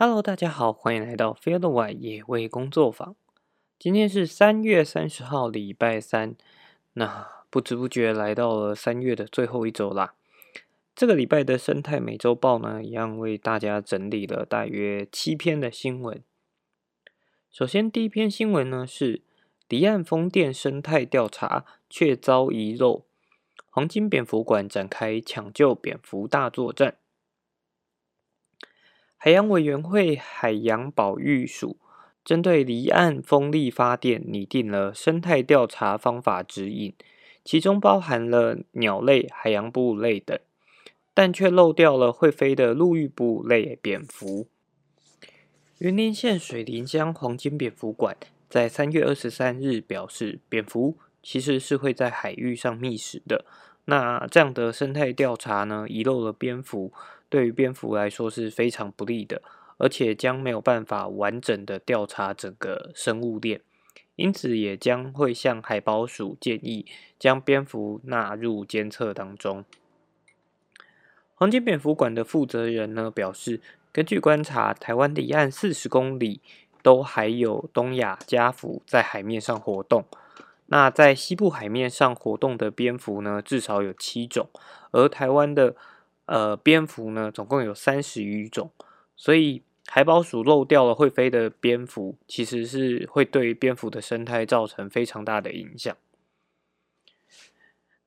Hello，大家好，欢迎来到 Fieldy 野味工作坊。今天是三月三十号，礼拜三。那不知不觉来到了三月的最后一周啦。这个礼拜的生态美洲报呢，一样为大家整理了大约七篇的新闻。首先，第一篇新闻呢是离岸风电生态调查却遭遗漏，黄金蝙蝠馆展开抢救蝙蝠大作战。海洋委员会海洋保育署针对离岸风力发电拟定了生态调查方法指引，其中包含了鸟类、海洋哺乳类等，但却漏掉了会飞的陆域哺乳类蝙蝠。云林县水林乡黄金蝙蝠馆在三月二十三日表示，蝙蝠其实是会在海域上觅食的。那这样的生态调查呢，遗漏了蝙蝠，对于蝙蝠来说是非常不利的，而且将没有办法完整的调查整个生物链，因此也将会向海保署建议将蝙蝠纳入监测当中。黄金蝙蝠馆的负责人呢表示，根据观察，台湾离岸四十公里都还有东亚家蝠在海面上活动。那在西部海面上活动的蝙蝠呢，至少有七种，而台湾的呃蝙蝠呢，总共有三十余种，所以海宝鼠漏掉了会飞的蝙蝠，其实是会对蝙蝠的生态造成非常大的影响。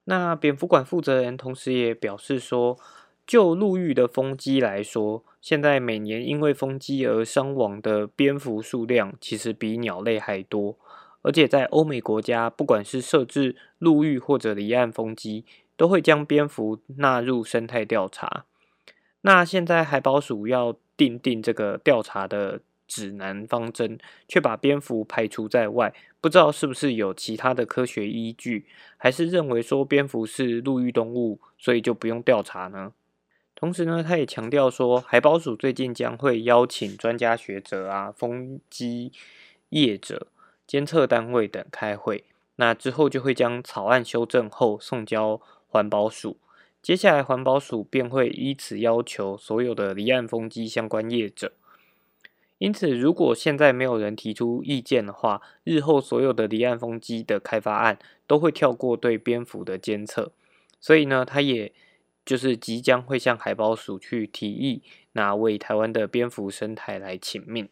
那蝙蝠馆负责人同时也表示说，就陆域的风机来说，现在每年因为风机而伤亡的蝙蝠数量，其实比鸟类还多。而且在欧美国家，不管是设置陆域或者离岸风机，都会将蝙蝠纳入生态调查。那现在海保署要定定这个调查的指南方针，却把蝙蝠排除在外，不知道是不是有其他的科学依据，还是认为说蝙蝠是陆域动物，所以就不用调查呢？同时呢，他也强调说，海保署最近将会邀请专家学者啊、风机业者。监测单位等开会，那之后就会将草案修正后送交环保署，接下来环保署便会依此要求所有的离岸风机相关业者。因此，如果现在没有人提出意见的话，日后所有的离岸风机的开发案都会跳过对蝙蝠的监测。所以呢，他也就是即将会向海保署去提议，那为台湾的蝙蝠生态来请命。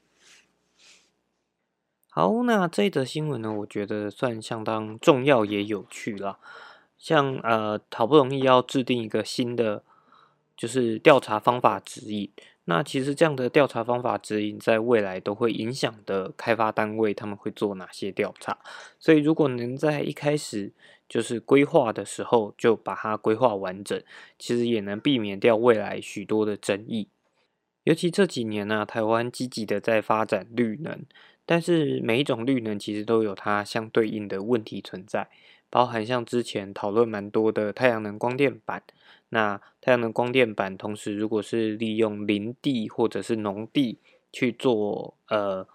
好，那这一则新闻呢，我觉得算相当重要也有趣了。像呃，好不容易要制定一个新的就是调查方法指引，那其实这样的调查方法指引在未来都会影响的开发单位他们会做哪些调查。所以如果能在一开始就是规划的时候就把它规划完整，其实也能避免掉未来许多的争议。尤其这几年呢，台湾积极的在发展绿能。但是每一种绿能其实都有它相对应的问题存在，包含像之前讨论蛮多的太阳能光电板。那太阳能光电板同时如果是利用林地或者是农地去做呃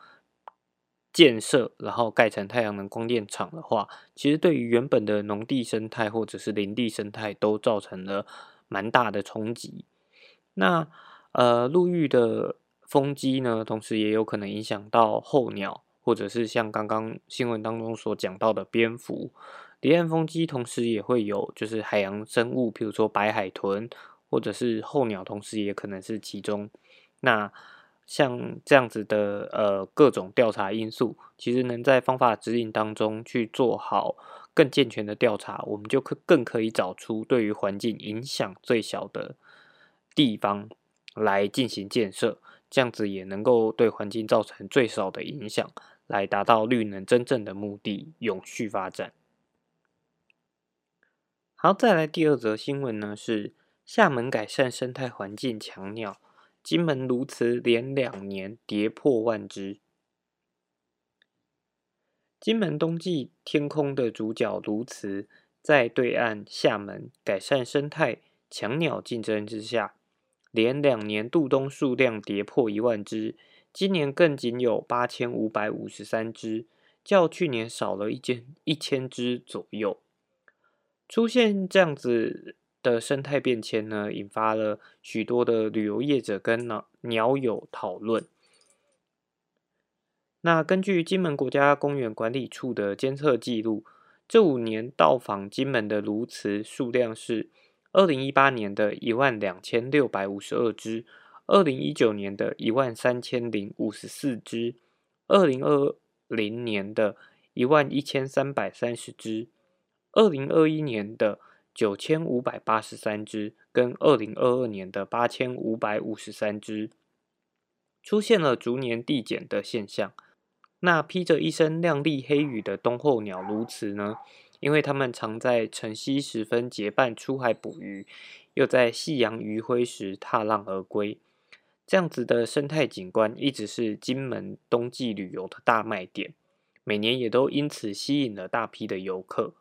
建设，然后盖成太阳能光电厂的话，其实对于原本的农地生态或者是林地生态都造成了蛮大的冲击。那呃陆域的。风机呢，同时也有可能影响到候鸟，或者是像刚刚新闻当中所讲到的蝙蝠。离岸风机同时也会有，就是海洋生物，比如说白海豚，或者是候鸟，同时也可能是其中。那像这样子的呃各种调查因素，其实能在方法指引当中去做好更健全的调查，我们就可更可以找出对于环境影响最小的地方来进行建设。这样子也能够对环境造成最少的影响，来达到绿能真正的目的——永续发展。好，再来第二则新闻呢，是厦门改善生态环境强鸟，金门鸬鹚连两年跌破万只。金门冬季天空的主角鸬鹚，在对岸厦门改善生态强鸟竞争之下。连两年度冬数量跌破一万只，今年更仅有八千五百五十三只，较去年少了一千一千只左右。出现这样子的生态变迁呢，引发了许多的旅游业者跟鸟鸟友讨论。那根据金门国家公园管理处的监测记录，这五年到访金门的鸬鹚数量是：二零一八年的一万两千六百五十二只，二零一九年的一万三千零五十四只，二零二零年的一万一千三百三十只，二零二一年的九千五百八十三只，跟二零二二年的八千五百五十三只，出现了逐年递减的现象。那披着一身亮丽黑羽的冬候鸟鸬鹚呢？因为它们常在晨曦时分结伴出海捕鱼，又在夕阳余晖时踏浪而归，这样子的生态景观一直是金门冬季旅游的大卖点，每年也都因此吸引了大批的游客。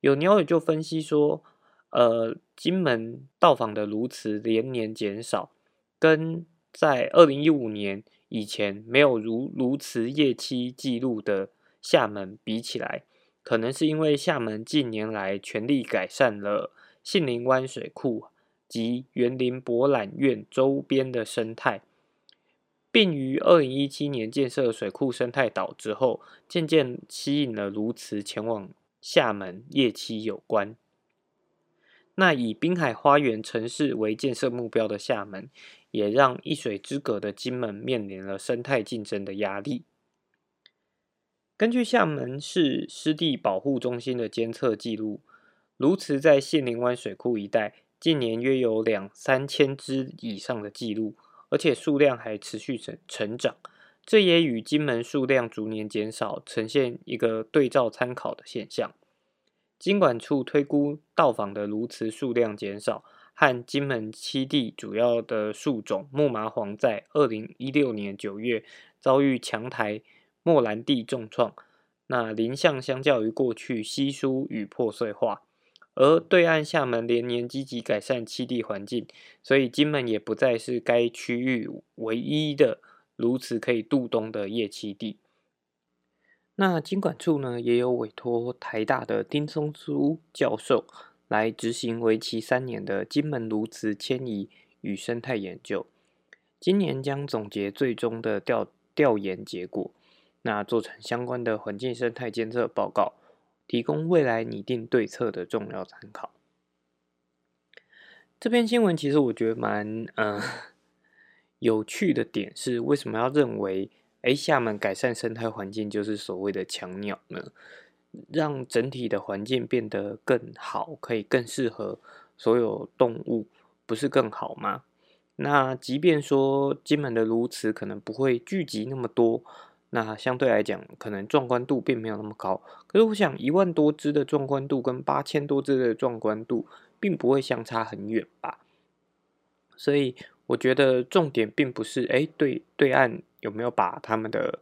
有鸟友就分析说，呃，金门到访的鸬鹚连年减少，跟在二零一五年。以前没有如鸬鹚夜期记录的厦门比起来，可能是因为厦门近年来全力改善了杏林湾水库及园林博览院周边的生态，并于二零一七年建设水库生态岛之后，渐渐吸引了鸬鹚前往厦门夜期有关。那以滨海花园城市为建设目标的厦门。也让一水之隔的金门面临了生态竞争的压力。根据厦门市湿地保护中心的监测记录，鸬鹚在杏林湾水库一带近年约有两三千只以上的记录，而且数量还持续成成长。这也与金门数量逐年减少呈现一个对照参考的现象。金管处推估到访的鸬鹚数量减少。和金门七地主要的树种木麻黄，在二零一六年九月遭遇强台莫兰蒂重创，那林相相较于过去稀疏与破碎化，而对岸厦门连年积极改善栖地环境，所以金门也不再是该区域唯一的如此可以渡冬的夜栖地。那金管处呢，也有委托台大的丁松书教授。来执行为期三年的金门鸬鹚迁移与生态研究，今年将总结最终的调调研结果，那做成相关的环境生态监测报告，提供未来拟定对策的重要参考。这篇新闻其实我觉得蛮嗯有趣的点是，为什么要认为哎厦门改善生态环境就是所谓的强鸟呢？让整体的环境变得更好，可以更适合所有动物，不是更好吗？那即便说金门的鸬鹚可能不会聚集那么多，那相对来讲，可能壮观度并没有那么高。可是我想，一万多只的壮观度跟八千多只的壮观度，并不会相差很远吧？所以我觉得重点并不是，哎，对对岸有没有把他们的。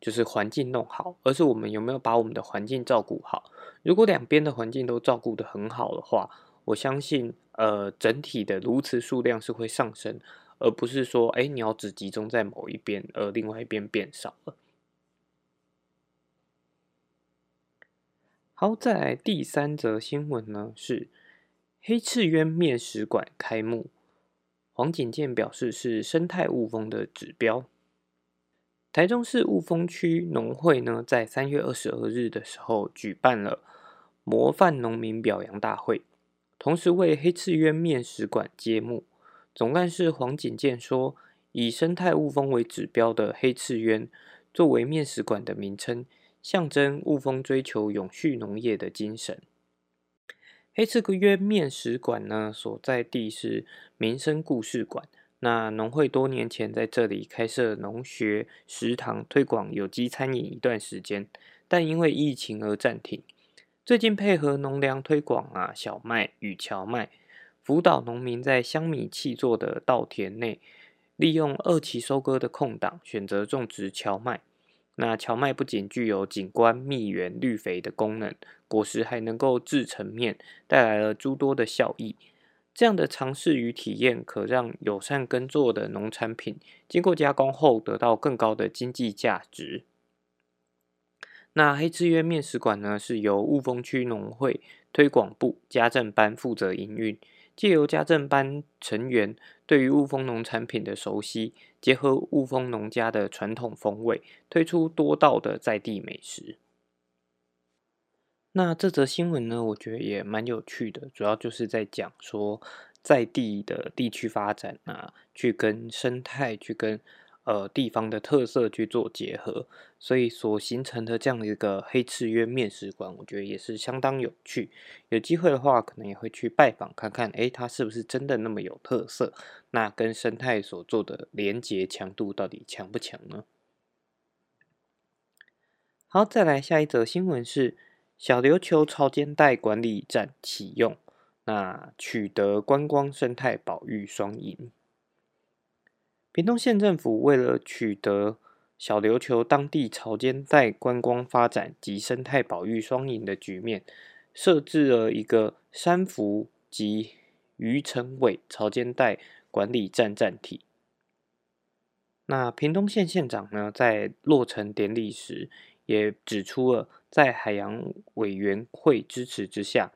就是环境弄好，而是我们有没有把我们的环境照顾好。如果两边的环境都照顾得很好的话，我相信，呃，整体的鸬鹚数量是会上升，而不是说，哎，鸟只集中在某一边，而另外一边变少了。好，再来第三则新闻呢，是黑翅鸢面食馆开幕，黄景健表示是生态雾峰的指标。台中市雾峰区农会呢，在三月二十二日的时候举办了模范农民表扬大会，同时为黑翅鸢面食馆揭幕。总干事黄景健说：“以生态雾峰为指标的黑翅鸢，作为面食馆的名称，象征雾峰追求永续农业的精神。黑翅鸢面食馆呢，所在地是民生故事馆。”那农会多年前在这里开设农学食堂，推广有机餐饮一段时间，但因为疫情而暂停。最近配合农粮推广啊，小麦与荞麦，辅导农民在香米气作的稻田内，利用二期收割的空档，选择种植荞麦。那荞麦不仅具有景观、蜜源、绿肥的功能，果实还能够制成面，带来了诸多的效益。这样的尝试与体验，可让友善耕作的农产品经过加工后得到更高的经济价值。那黑之约面食馆呢，是由雾峰区农会推广部家政班负责营运，借由家政班成员对于雾峰农产品的熟悉，结合雾峰农家的传统风味，推出多道的在地美食。那这则新闻呢，我觉得也蛮有趣的，主要就是在讲说在地的地区发展啊，去跟生态，去跟。呃，地方的特色去做结合，所以所形成的这样的一个黑赤约面食馆，我觉得也是相当有趣。有机会的话，可能也会去拜访看看，诶，它是不是真的那么有特色？那跟生态所做的连接强度到底强不强呢？好，再来下一则新闻是小琉球潮间带管理站启用，那取得观光生态保育双赢。屏东县政府为了取得小琉球当地潮间带观光发展及生态保育双赢的局面，设置了一个山福及渔城尾潮间带管理站站体。那屏东县县长呢，在落成典礼时也指出了，在海洋委员会支持之下，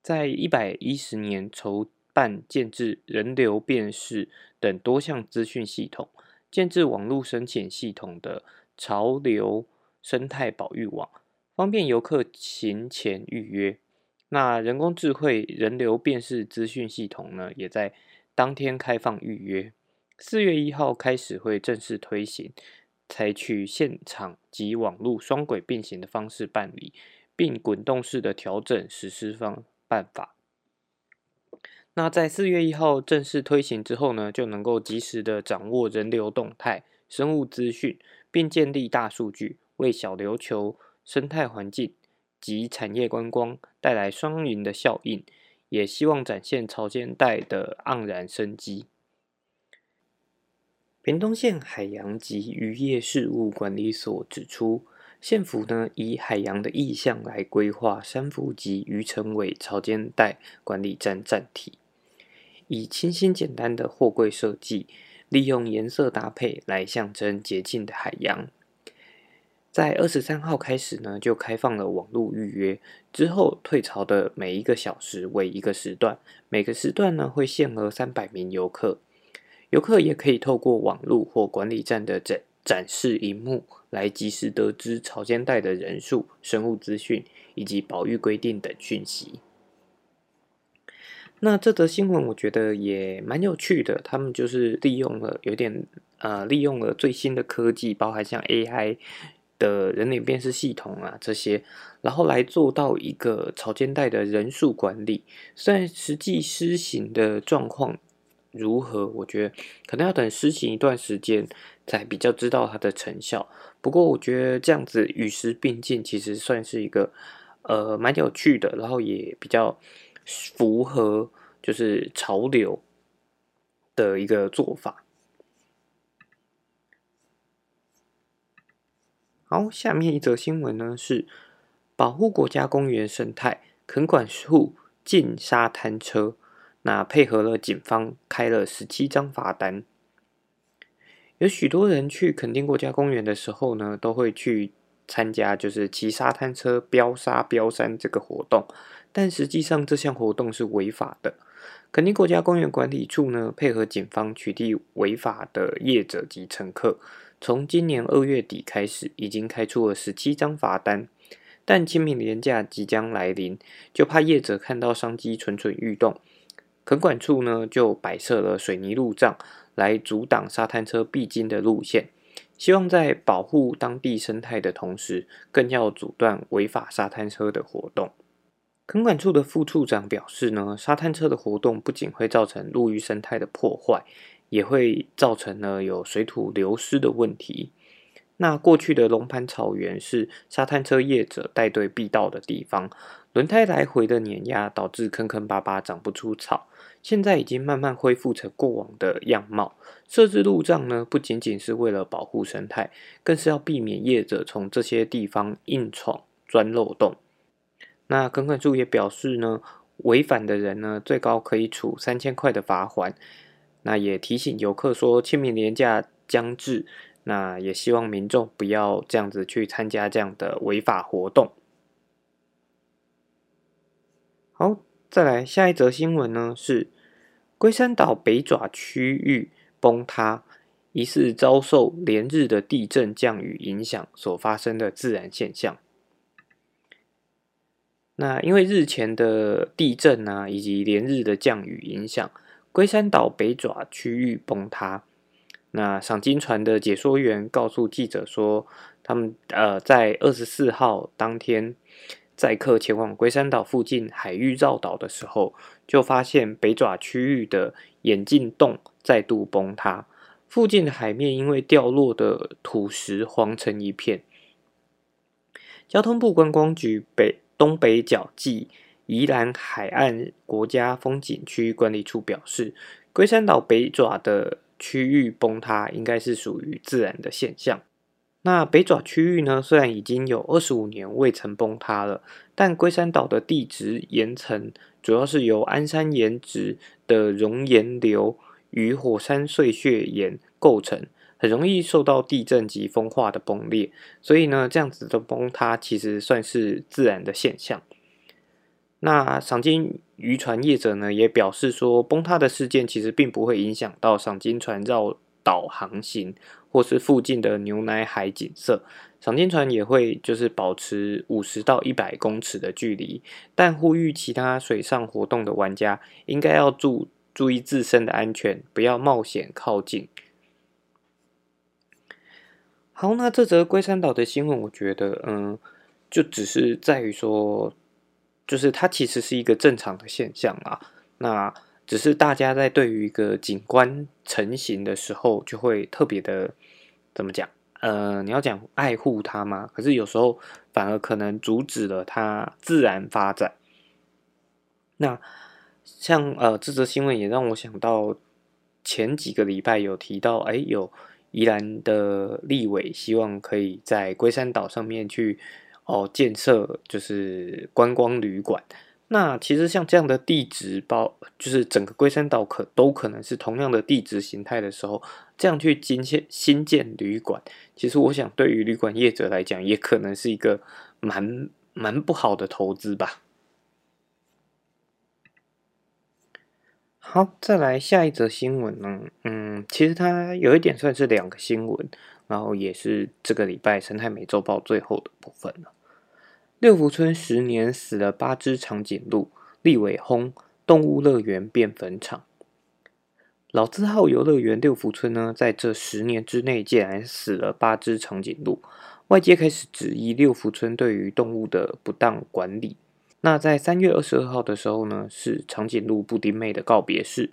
在一百一十年筹。办建制人流辨识等多项资讯系统，建制网络申请系统的潮流生态保育网，方便游客行前预约。那人工智慧人流辨识资讯系统呢，也在当天开放预约。四月一号开始会正式推行，采取现场及网络双轨并行的方式办理，并滚动式的调整实施方办法。那在四月一号正式推行之后呢，就能够及时的掌握人流动态、生物资讯，并建立大数据，为小琉球生态环境及产业观光带来双赢的效应，也希望展现潮间带的盎然生机。屏东县海洋及渔业事务管理所指出，县府呢以海洋的意向来规划三福及渔城尾潮间带管理站站体。以清新简单的货柜设计，利用颜色搭配来象征洁净的海洋。在二十三号开始呢，就开放了网络预约，之后退潮的每一个小时为一个时段，每个时段呢会限额三百名游客。游客也可以透过网络或管理站的展展示荧幕，来及时得知潮间带的人数、生物资讯以及保育规定等讯息。那这则新闻我觉得也蛮有趣的，他们就是利用了有点呃，利用了最新的科技，包含像 AI 的人脸辨识系统啊这些，然后来做到一个草间带的人数管理。虽然实际施行的状况如何，我觉得可能要等施行一段时间才比较知道它的成效。不过我觉得这样子与时并进，其实算是一个呃蛮有趣的，然后也比较。符合就是潮流的一个做法。好，下面一则新闻呢是保护国家公园生态，垦管处禁沙滩车，那配合了警方开了十七张罚单。有许多人去垦丁国家公园的时候呢，都会去参加就是骑沙滩车飙沙飙山这个活动。但实际上，这项活动是违法的。垦丁国家公园管理处呢，配合警方取缔违法的业者及乘客，从今年二月底开始，已经开出了十七张罚单。但清明年假即将来临，就怕业者看到商机蠢蠢欲动，垦管处呢就摆设了水泥路障，来阻挡沙滩车必经的路线。希望在保护当地生态的同时，更要阻断违法沙滩车的活动。垦管处的副处长表示呢，沙滩车的活动不仅会造成陆域生态的破坏，也会造成呢有水土流失的问题。那过去的龙盘草原是沙滩车业者带队必到的地方，轮胎来回的碾压导致坑坑巴巴长不出草。现在已经慢慢恢复成过往的样貌。设置路障呢，不仅仅是为了保护生态，更是要避免业者从这些地方硬闯钻漏洞。那垦管处也表示呢，违反的人呢，最高可以处三千块的罚款。那也提醒游客说，清明年假将至，那也希望民众不要这样子去参加这样的违法活动。好，再来下一则新闻呢，是龟山岛北爪区域崩塌，疑似遭受连日的地震降雨影响所发生的自然现象。那因为日前的地震啊，以及连日的降雨影响，龟山岛北爪区域崩塌。那赏金船的解说员告诉记者说，他们呃在二十四号当天。载客前往龟山岛附近海域绕岛的时候，就发现北爪区域的眼镜洞再度崩塌，附近的海面因为掉落的土石黄成一片。交通部观光局北东北角暨宜兰海岸国家风景区管理处表示，龟山岛北爪的区域崩塌应该是属于自然的现象。那北爪区域呢？虽然已经有二十五年未曾崩塌了，但龟山岛的地质岩层主要是由安山岩质的熔岩流与火山碎屑岩构成，很容易受到地震及风化的崩裂。所以呢，这样子的崩塌其实算是自然的现象。那赏金渔船业者呢，也表示说，崩塌的事件其实并不会影响到赏金船绕岛航行。或是附近的牛奶海景色，赏金船也会就是保持五十到一百公尺的距离，但呼吁其他水上活动的玩家应该要注注意自身的安全，不要冒险靠近。好，那这则龟山岛的新闻，我觉得，嗯，就只是在于说，就是它其实是一个正常的现象啊，那。只是大家在对于一个景观成型的时候，就会特别的怎么讲？呃，你要讲爱护它吗？可是有时候反而可能阻止了它自然发展。那像呃这则新闻也让我想到前几个礼拜有提到，哎，有宜兰的立委希望可以在龟山岛上面去哦建设就是观光旅馆。那其实像这样的地质包，就是整个龟山岛可都可能是同样的地质形态的时候，这样去新建新建旅馆，其实我想对于旅馆业者来讲，也可能是一个蛮蛮不好的投资吧。好，再来下一则新闻呢，嗯，其实它有一点算是两个新闻，然后也是这个礼拜生态美洲报最后的部分了。六福村十年死了八只长颈鹿，立委轰动物乐园变坟场。老字号游乐园六福村呢，在这十年之内竟然死了八只长颈鹿，外界开始质疑六福村对于动物的不当管理。那在三月二十二号的时候呢，是长颈鹿布丁妹的告别式，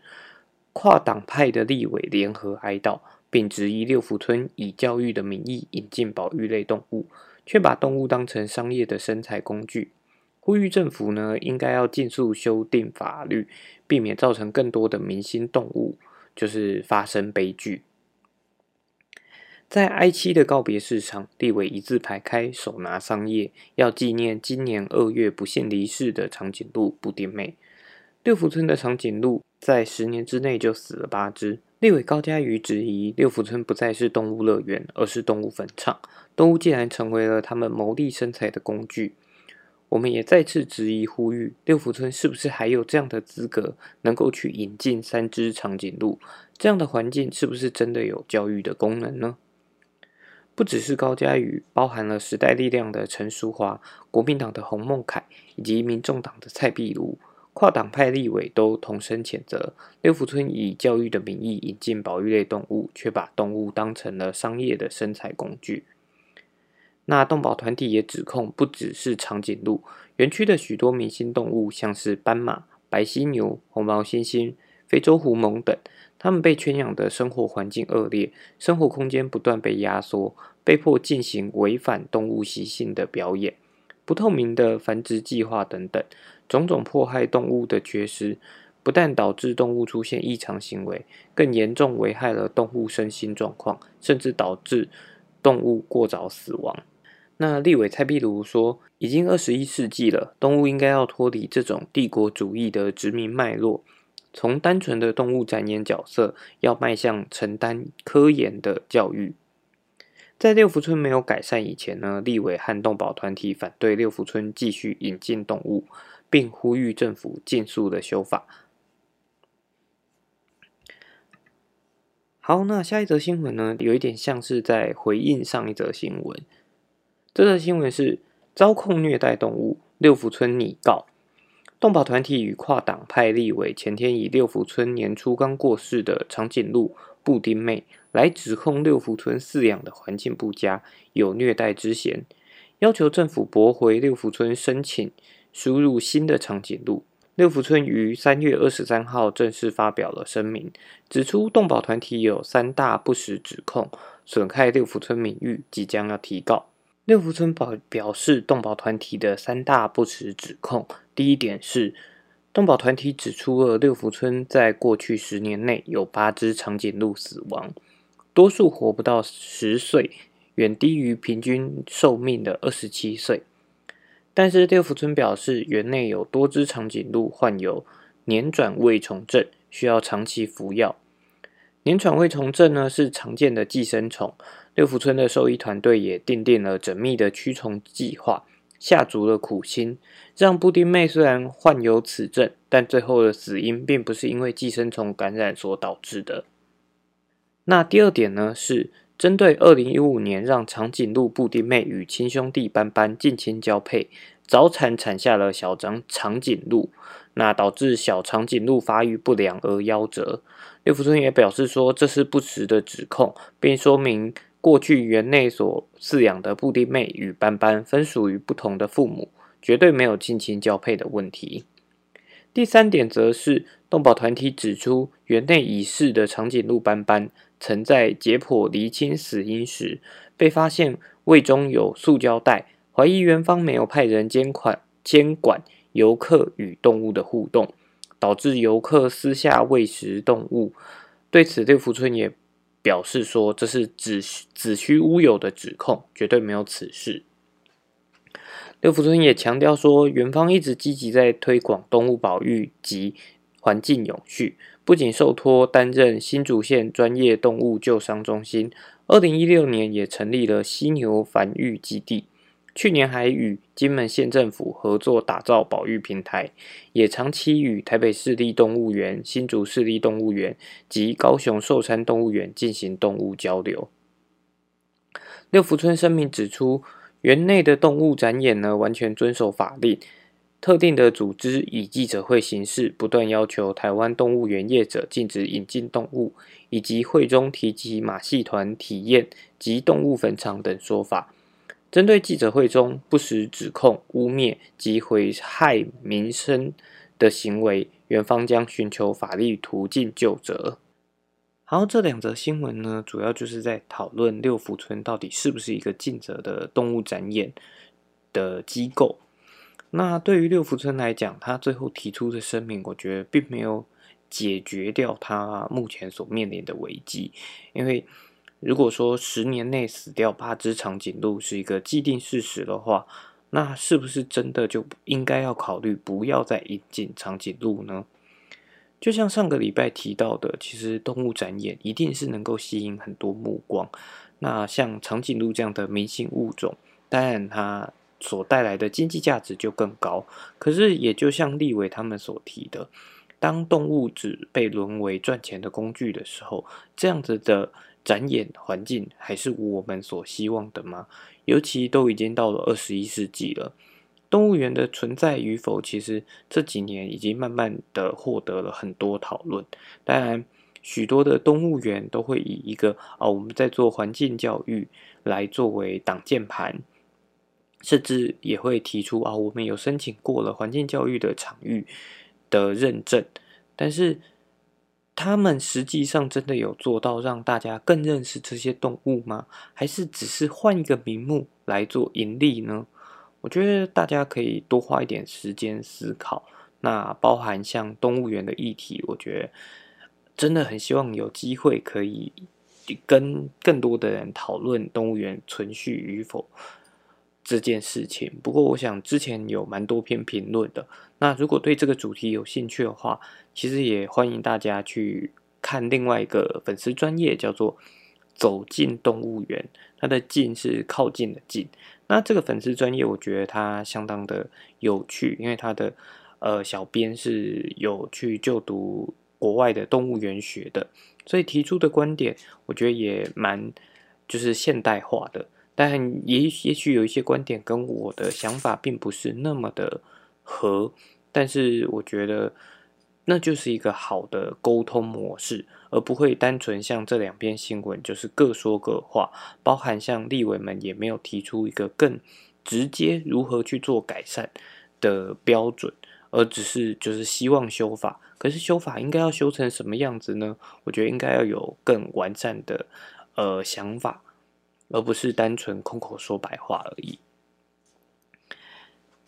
跨党派的立委联合哀悼，并质疑六福村以教育的名义引进保育类动物。却把动物当成商业的生财工具，呼吁政府呢应该要尽速修订法律，避免造成更多的明星动物就是发生悲剧。在 I 七的告别式上，立委一字排开，手拿桑叶，要纪念今年二月不幸离世的长颈鹿布丁妹。六福村的长颈鹿在十年之内就死了八只。立委高嘉瑜质疑六福村不再是动物乐园，而是动物坟场。动物竟然成为了他们谋利生财的工具。我们也再次质疑呼吁，六福村是不是还有这样的资格，能够去引进三只长颈鹿？这样的环境是不是真的有教育的功能呢？不只是高嘉瑜，包含了时代力量的陈淑华、国民党的洪孟凯以及民众党的蔡壁如。跨党派立委都同声谴责六福村以教育的名义引进保育类动物，却把动物当成了商业的生财工具。那动保团体也指控，不只是长颈鹿，园区的许多明星动物，像是斑马、白犀牛、红毛猩猩、非洲狐獴等，他们被圈养的生活环境恶劣，生活空间不断被压缩，被迫进行违反动物习性的表演。不透明的繁殖计划等等，种种迫害动物的缺失，不但导致动物出现异常行为，更严重危害了动物身心状况，甚至导致动物过早死亡。那立委蔡壁如说，已经二十一世纪了，动物应该要脱离这种帝国主义的殖民脉络，从单纯的动物展演角色，要迈向承担科研的教育。在六福村没有改善以前呢，立委和动保团体反对六福村继续引进动物，并呼吁政府尽速的修法。好，那下一则新闻呢，有一点像是在回应上一则新闻。这则新闻是遭控虐待动物，六福村拟告。动保团体与跨党派立委前天以六福村年初刚过世的长颈鹿布丁妹来指控六福村饲养的环境不佳，有虐待之嫌，要求政府驳回六福村申请输入新的长颈鹿。六福村于三月二十三号正式发表了声明，指出动保团体有三大不实指控，损害六福村名誉，即将要提告。六福村保表示，动保团体的三大不实指控。第一点是，动保团体指出了六福村在过去十年内有八只长颈鹿死亡，多数活不到十岁，远低于平均寿命的二十七岁。但是六福村表示，园内有多只长颈鹿患有年转胃虫症，需要长期服药。年转胃虫症呢是常见的寄生虫。六福村的兽医团队也订定了缜密的驱虫计划，下足了苦心，让布丁妹虽然患有此症，但最后的死因并不是因为寄生虫感染所导致的。那第二点呢，是针对二零一五年让长颈鹿布丁妹与亲兄弟斑斑近亲交配，早产产下了小长长颈鹿，那导致小长颈鹿发育不良而夭折。六福村也表示说，这是不实的指控，并说明。过去园内所饲养的布丁妹与斑斑分属于不同的父母，绝对没有近亲交配的问题。第三点则是动保团体指出，园内已逝的长颈鹿斑斑曾在解剖厘清死因时，被发现胃中有塑胶袋，怀疑园方没有派人监管监管游客与动物的互动，导致游客私下喂食动物。对此，六福村也。表示说这是子子虚乌有的指控，绝对没有此事。刘福村也强调说，园方一直积极在推广动物保育及环境永续，不仅受托担任新竹县专业动物救伤中心，二零一六年也成立了犀牛繁育基地。去年还与金门县政府合作打造保育平台，也长期与台北市立动物园、新竹市立动物园及高雄寿山动物园进行动物交流。六福村声明指出，园内的动物展演呢完全遵守法令，特定的组织以记者会形式不断要求台湾动物园业者禁止引进动物，以及会中提及马戏团体验及动物坟场等说法。针对记者会中不实指控、污蔑及危害民生的行为，园方将寻求法律途径就责。好，这两则新闻呢，主要就是在讨论六福村到底是不是一个尽责的动物展演的机构。那对于六福村来讲，他最后提出的声明，我觉得并没有解决掉他目前所面临的危机，因为。如果说十年内死掉八只长颈鹿是一个既定事实的话，那是不是真的就应该要考虑不要再引进长颈鹿呢？就像上个礼拜提到的，其实动物展演一定是能够吸引很多目光。那像长颈鹿这样的明星物种，当然它所带来的经济价值就更高。可是也就像立伟他们所提的，当动物只被沦为赚钱的工具的时候，这样子的。展演环境还是我们所希望的吗？尤其都已经到了二十一世纪了，动物园的存在与否，其实这几年已经慢慢的获得了很多讨论。当然，许多的动物园都会以一个啊我们在做环境教育来作为挡箭牌，甚至也会提出啊我们有申请过了环境教育的场域的认证，但是。他们实际上真的有做到让大家更认识这些动物吗？还是只是换一个名目来做盈利呢？我觉得大家可以多花一点时间思考。那包含像动物园的议题，我觉得真的很希望有机会可以跟更多的人讨论动物园存续与否。这件事情，不过我想之前有蛮多篇评论的。那如果对这个主题有兴趣的话，其实也欢迎大家去看另外一个粉丝专业，叫做“走进动物园”。它的“进”是靠近的“近”，那这个粉丝专业，我觉得它相当的有趣，因为它的呃小编是有去就读国外的动物园学的，所以提出的观点，我觉得也蛮就是现代化的。但也也许有一些观点跟我的想法并不是那么的合，但是我觉得那就是一个好的沟通模式，而不会单纯像这两篇新闻就是各说各话，包含像立委们也没有提出一个更直接如何去做改善的标准，而只是就是希望修法，可是修法应该要修成什么样子呢？我觉得应该要有更完善的呃想法。而不是单纯空口说白话而已。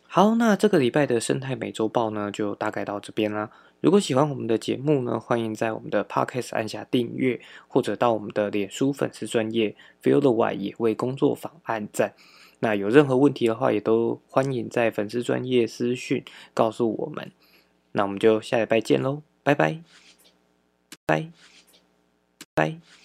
好，那这个礼拜的生态美洲豹呢，就大概到这边啦。如果喜欢我们的节目呢，欢迎在我们的 Podcast 按下订阅，或者到我们的脸书粉丝专业 Feel the Why 也为工作坊按赞。那有任何问题的话，也都欢迎在粉丝专业私讯告诉我们。那我们就下礼拜见喽，拜拜，拜拜。